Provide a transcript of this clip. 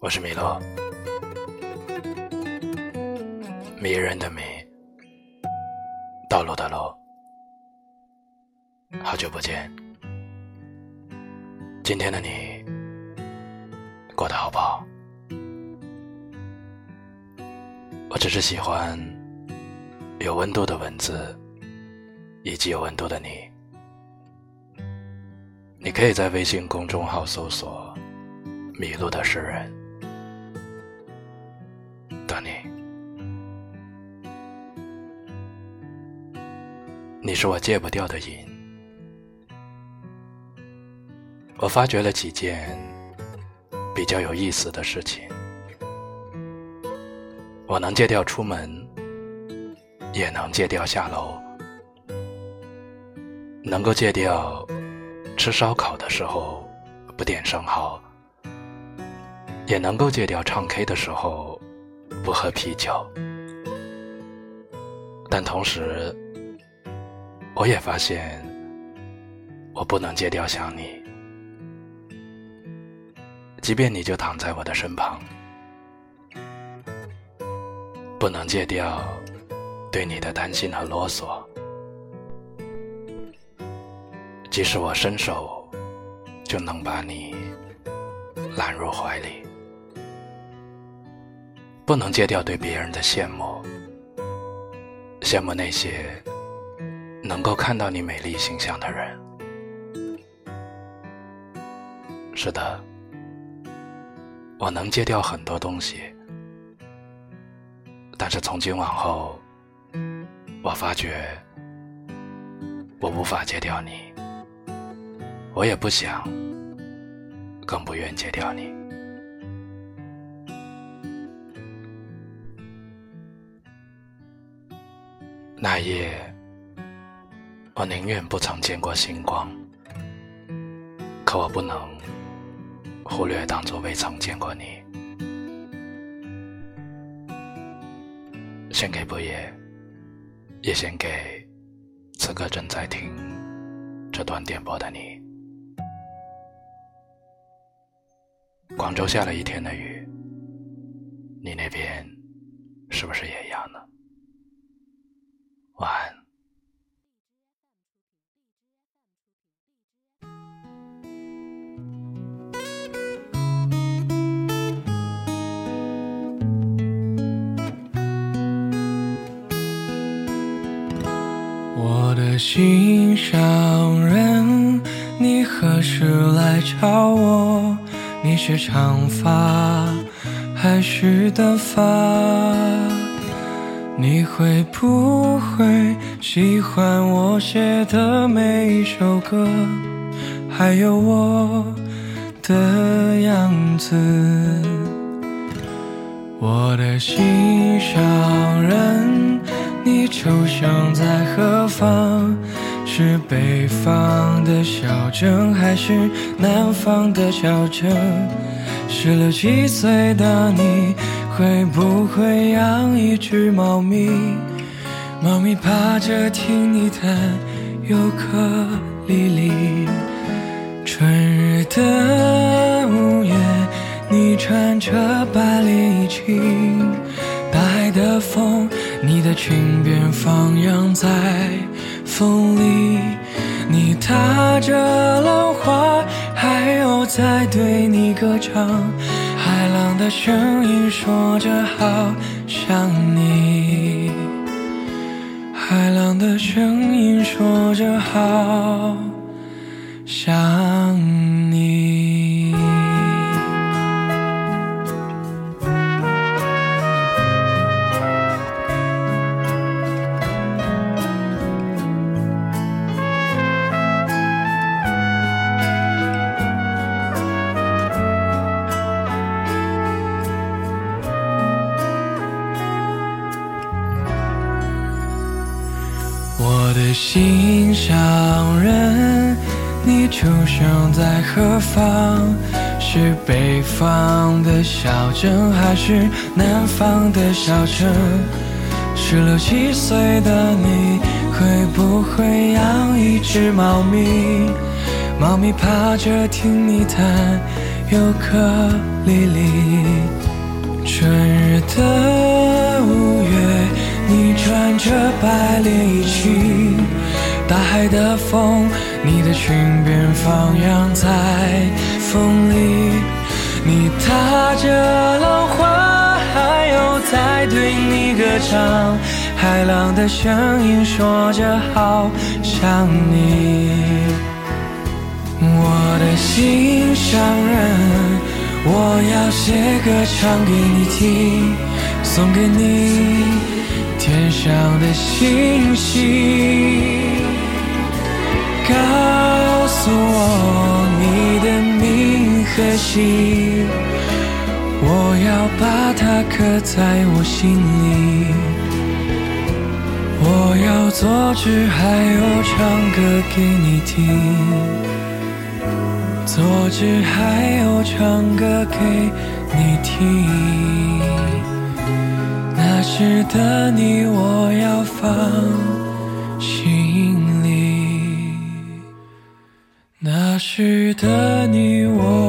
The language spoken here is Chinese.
我是米洛，迷人的迷，道路的路，好久不见，今天的你过得好不好？我只是喜欢有温度的文字，以及有温度的你。你可以在微信公众号搜索“迷路的诗人”，你是我戒不掉的瘾。我发觉了几件比较有意思的事情。我能戒掉出门，也能戒掉下楼，能够戒掉。吃烧烤的时候不点生蚝，也能够戒掉唱 K 的时候不喝啤酒。但同时，我也发现我不能戒掉想你，即便你就躺在我的身旁，不能戒掉对你的担心和啰嗦。即使我伸手就能把你揽入怀里，不能戒掉对别人的羡慕，羡慕那些能够看到你美丽形象的人。是的，我能戒掉很多东西，但是从今往后，我发觉我无法戒掉你。我也不想，更不愿戒掉你。那夜，我宁愿不曾见过星光，可我不能忽略当作未曾见过你。献给不夜，也献给此刻正在听这段电波的你。广州下了一天的雨，你那边是不是也一样呢？的心上人，你何时来找我？你是长发还是短发？你会不会喜欢我写的每一首歌？还有我的样子？我的心上人，你出生在何方？是北方的小镇还是南方的小镇？十六七岁的你会不会养一只猫咪？猫咪趴着听你弹尤克里里。春日的午夜，你穿着白连衣裙，大海的风，你的裙边放扬在。风里，你踏着浪花，海鸥在对你歌唱，海浪的声音说着好想你，海浪的声音说着好想你。的心上人，你出生在何方？是北方的小镇还是南方的小城？十六七岁的你会不会养一只猫咪？猫咪趴着听你弹尤克里里。的风，你的裙边放扬在风里。你踏着浪花，还有在对你歌唱，海浪的声音说着好想你。我的心上人，我要写歌唱给你听，送给你天上的星星。告诉我你的名和姓，我要把它刻在我心里。我要做纸，还有唱歌给你听。做纸还有唱歌给你听，那时的你我要放心那时的你我